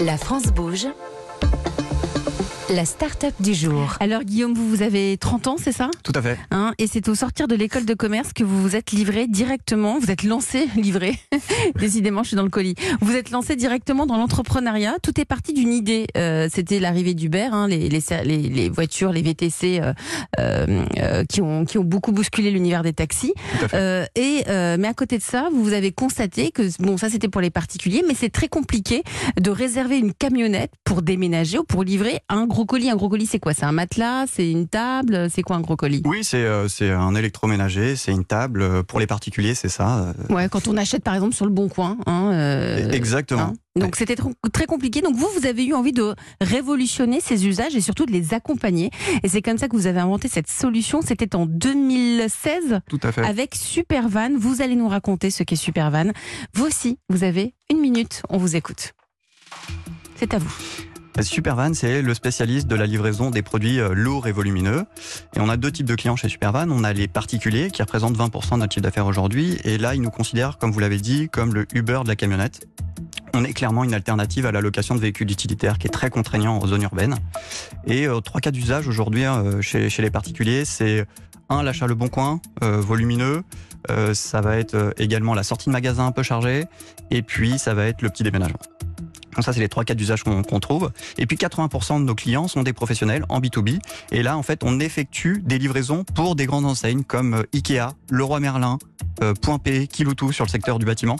La France bouge. La start-up du jour. Alors Guillaume, vous, vous avez 30 ans, c'est ça? Tout à fait. Hein Et c'est au sortir de l'école de commerce que vous vous êtes livré directement, vous êtes lancé, livré, décidément je suis dans le colis, vous êtes lancé directement dans l'entrepreneuriat, tout est parti d'une idée, euh, c'était l'arrivée d'Uber, hein, les, les, les, les, voitures, les VTC euh, euh, qui, ont, qui ont beaucoup bousculé l'univers des taxis. Euh, et, euh, mais à côté de ça, vous avez constaté que, bon ça c'était pour les particuliers, mais c'est très compliqué de réserver une camionnette pour déménager ou pour livrer un gros colis. Un gros colis, c'est quoi? C'est un matelas? C'est une table? C'est quoi un gros colis Oui, c'est euh, un électroménager, c'est une table. Pour les particuliers, c'est ça. euh. Ouais, quand on achète par exemple sur le Bon Coin. Hein, euh, Exactement. hein. Donc c'était tr- très compliqué. Donc vous, vous avez eu envie de révolutionner ces usages et surtout de les accompagner. Et c'est comme ça que vous avez inventé cette solution. C'était en 2016 Tout à fait. avec Supervan. Vous allez nous raconter ce qu'est Supervan. Vous aussi, vous avez une minute. On vous écoute. C'est à vous. Supervan, c'est le spécialiste de la livraison des produits euh, lourds et volumineux. Et on a deux types de clients chez Supervan. On a les particuliers qui représentent 20% de notre chiffre d'affaires aujourd'hui. Et là, ils nous considèrent, comme vous l'avez dit, comme le Uber de la camionnette. On est clairement une alternative à la location de véhicules utilitaires qui est très contraignant en zone urbaine. Et euh, trois cas d'usage aujourd'hui euh, chez, les particuliers, c'est un, l'achat Le Bon Coin, euh, volumineux. Ça va être également la sortie de magasin un peu chargée. Et puis, ça va être le petit déménagement. Donc ça, c'est les trois cas d'usage qu'on trouve. Et puis 80% de nos clients sont des professionnels en B2B. Et là, en fait, on effectue des livraisons pour des grandes enseignes comme euh, Ikea, Leroy Merlin, euh, Point P, Kiloutou sur le secteur du bâtiment.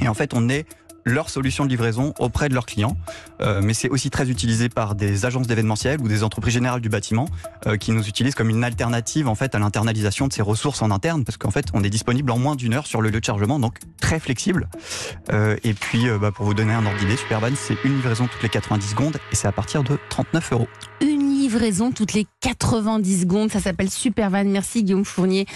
Et en fait, on est leur solution de livraison auprès de leurs clients. Euh, mais c'est aussi très utilisé par des agences d'événementiel ou des entreprises générales du bâtiment euh, qui nous utilisent comme une alternative en fait à l'internalisation de ces ressources en interne parce qu'en fait on est disponible en moins d'une heure sur le lieu de chargement donc très flexible. Euh, et puis bah, pour vous donner un ordre d'idée, Supervan c'est une livraison toutes les 90 secondes et c'est à partir de 39 euros. Une livraison toutes les 90 secondes. Ça s'appelle Supervan. Merci Guillaume Fournier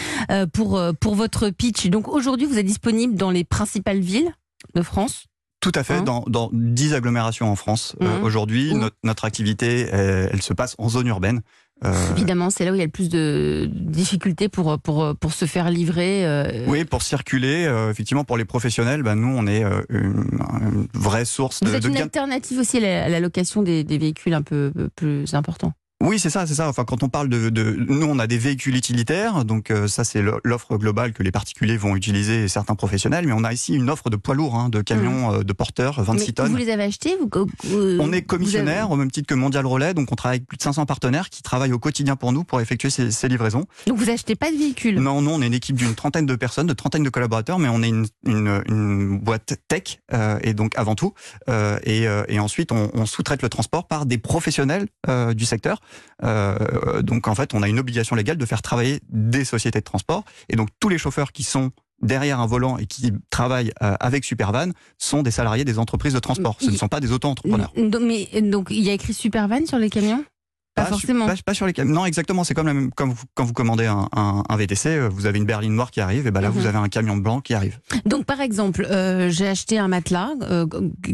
pour, pour votre pitch. Donc aujourd'hui, vous êtes disponible dans les principales villes de France. Tout à fait, Hein dans, dans 10 agglomérations en France euh, Mhm. aujourd'hui. Où Notre, notre activité, elle, elle se passe en zone urbaine. Euh, Évidemment, c'est là où il y a le plus de difficultés pour, pour, pour se faire livrer. euh, Oui, pour circuler, euh, effectivement, pour les professionnels, bah, nous, on est euh, une, une vraie source de, Vous êtes de une gain. alternative aussi à la, à la location des, des véhicules un peu plus importants. Oui, c'est ça, c'est ça. Enfin, quand on parle de, de, nous, on a des véhicules utilitaires, donc euh, ça, c'est l'offre globale que les particuliers vont utiliser et certains professionnels. Mais on a ici une offre de poids lourds, hein, de camions, euh, de porteurs, 26 Mmh. Mais tonnes. Vous les avez achetés vous, vous- On est commissionnaire avez- au même titre que Mondial Relais, donc on travaille avec plus de 500 partenaires qui travaillent au quotidien pour nous pour effectuer ces, ces livraisons. Donc vous achetez pas de véhicules? Non, non, on est une équipe d'une trentaine de personnes, de trentaine de collaborateurs, mais on est une, une, une boîte tech euh, et donc avant tout. Et, et ensuite, on, on sous-traite le transport par des professionnels du secteur. Euh, donc en fait, on a une obligation légale de faire travailler des sociétés de transport. Et donc tous les chauffeurs qui sont derrière un volant et qui travaillent euh, avec Supervan sont des salariés des entreprises de transport. Ce ne sont pas des auto-entrepreneurs. Donc, mais, donc il y a écrit Supervan sur les camions? Pas forcément. Pas, pas sur les cam- Non, exactement. C'est comme la même, comme vous, quand vous commandez un, un, un VTC, euh, vous avez une berline noire qui arrive, et ben là, vous avez un camion blanc qui arrive. Donc par exemple, euh, j'ai acheté un matelas. euh,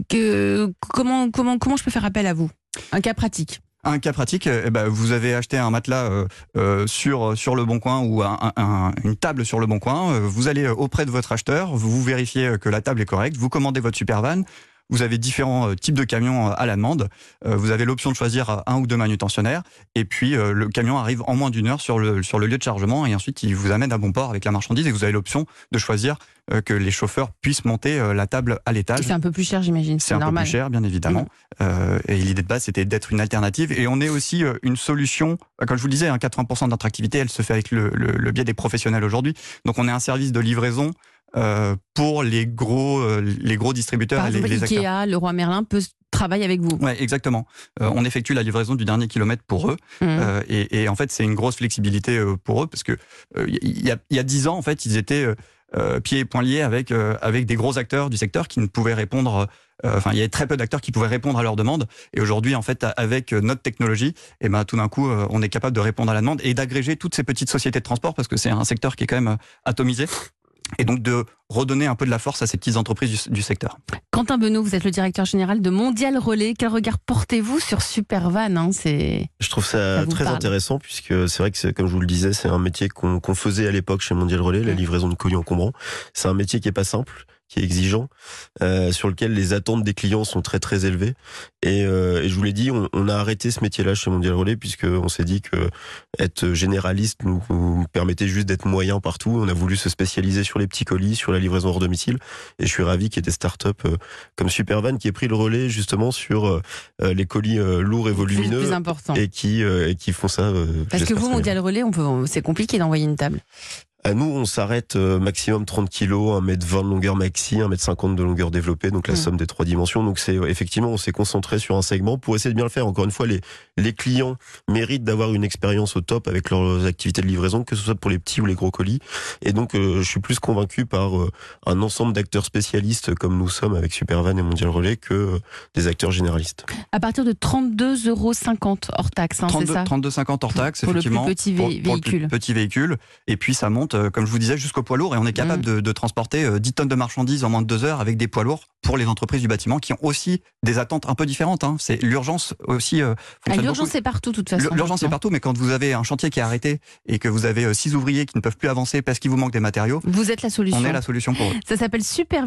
que, comment, comment, comment je peux faire appel à vous? Un cas pratique. Un cas pratique, euh, eh ben, vous avez acheté un matelas euh, euh, sur sur le bon coin ou un- un- une table sur le bon coin. euh, vous allez euh, auprès de votre acheteur, vous vérifiez euh, que la table est correcte, vous commandez votre supervan. Vous avez différents euh, types de camions euh, à la demande. Euh, vous avez l'option de choisir un ou deux manutentionnaires. Et puis le camion arrive en moins d'une heure sur le sur le lieu de chargement et ensuite il vous amène à bon port avec la marchandise. Et vous avez l'option de choisir que les chauffeurs puissent monter la table à l'étage. C'est un peu plus cher, j'imagine. C'est un normal. peu plus cher, bien évidemment. Euh, et l'idée de base, c'était d'être une alternative. Et on est aussi une solution. Comme je vous le disais, hein, 80% de notre activité, elle se fait avec le, le- le biais des professionnels aujourd'hui. Donc, on est un service de livraison euh, pour les gros, euh, les gros distributeurs Par et les, les acteurs. Ikea, Leroy Merlin peut travailler avec vous. Ouais, exactement. Euh, on effectue la livraison du dernier kilomètre pour eux. Mmh. Euh, et, et en fait, c'est une grosse flexibilité pour eux parce que euh, il y, a, il y a dix ans, en fait, ils étaient pieds et poings liés avec euh, avec des gros acteurs du secteur qui ne pouvaient répondre. euh, Enfin, il y avait très peu d'acteurs qui pouvaient répondre à leurs demandes. Et aujourd'hui, en fait, avec notre technologie, et ben tout d'un coup, on est capable de répondre à la demande et d'agréger toutes ces petites sociétés de transport parce que c'est un secteur qui est quand même atomisé. Et donc de redonner un peu de la force à ces petites entreprises du, du secteur. Quentin Benoît, vous êtes le directeur général de Mondial Relais. Quel regard portez-vous sur Supervan hein C'est Je trouve Ça très parle. intéressant puisque c'est vrai que comme je vous le disais, c'est un métier qu'on faisait à l'époque chez Mondial Relais, la livraison de colis encombrants. C'est un métier qui est pas simple, qui est exigeant, euh, sur lequel les attentes des clients sont très très élevées. Et, euh, et je vous l'ai dit, on, on, a arrêté ce métier-là chez Mondial Relais puisque on s'est dit que être généraliste nous, nous permettait juste d'être moyen partout. On a voulu se spécialiser sur les petits colis, sur la livraison hors domicile. Et je suis ravi qu'il y ait des startups euh, comme Supervan qui aient pris le relais justement sur euh, les colis euh, lourds et volumineux plus et qui et qui font ça. Parce que vous, Mondial Relais, on peut, c'est compliqué d'envoyer une table. À nous, on s'arrête euh, maximum 30 kilos, 1m20 de longueur maxi, 1m50 de longueur développée, donc la Mm. somme des trois dimensions. Donc c'est effectivement, on s'est concentré sur un segment pour essayer de bien le faire. Encore une fois, les, les clients méritent d'avoir une expérience au top avec leurs activités de livraison, que ce soit pour les petits ou les gros colis. Et donc, euh, je suis plus convaincu par euh, un ensemble d'acteurs spécialistes comme nous sommes avec Supervan et Mondial Relais que euh, des acteurs généralistes. À partir de 32,50 euros hors taxe, hein, c'est 32, ça? 32,50 hors taxe, Pour le plus effectivement. petit pour, vé- pour le plus véhicule. petit véhicule. Et puis ça monte, euh, comme je vous disais, jusqu'au poids lourd. Et on est capable Mm. de, de transporter euh, 10 tonnes de marchandises en moins de deux heures avec des poids lourds pour les entreprises du bâtiment qui ont aussi des attentes un peu différentes. hein. C'est l'urgence aussi. euh, Ah, L'urgence, c'est partout, de toute façon. L'urgence c'est partout, mais quand vous avez un chantier qui est arrêté et que vous avez euh, six ouvriers qui ne peuvent plus avancer parce qu'il vous manque des matériaux, Vous êtes la solution. on est la solution pour eux. Ça s'appelle Super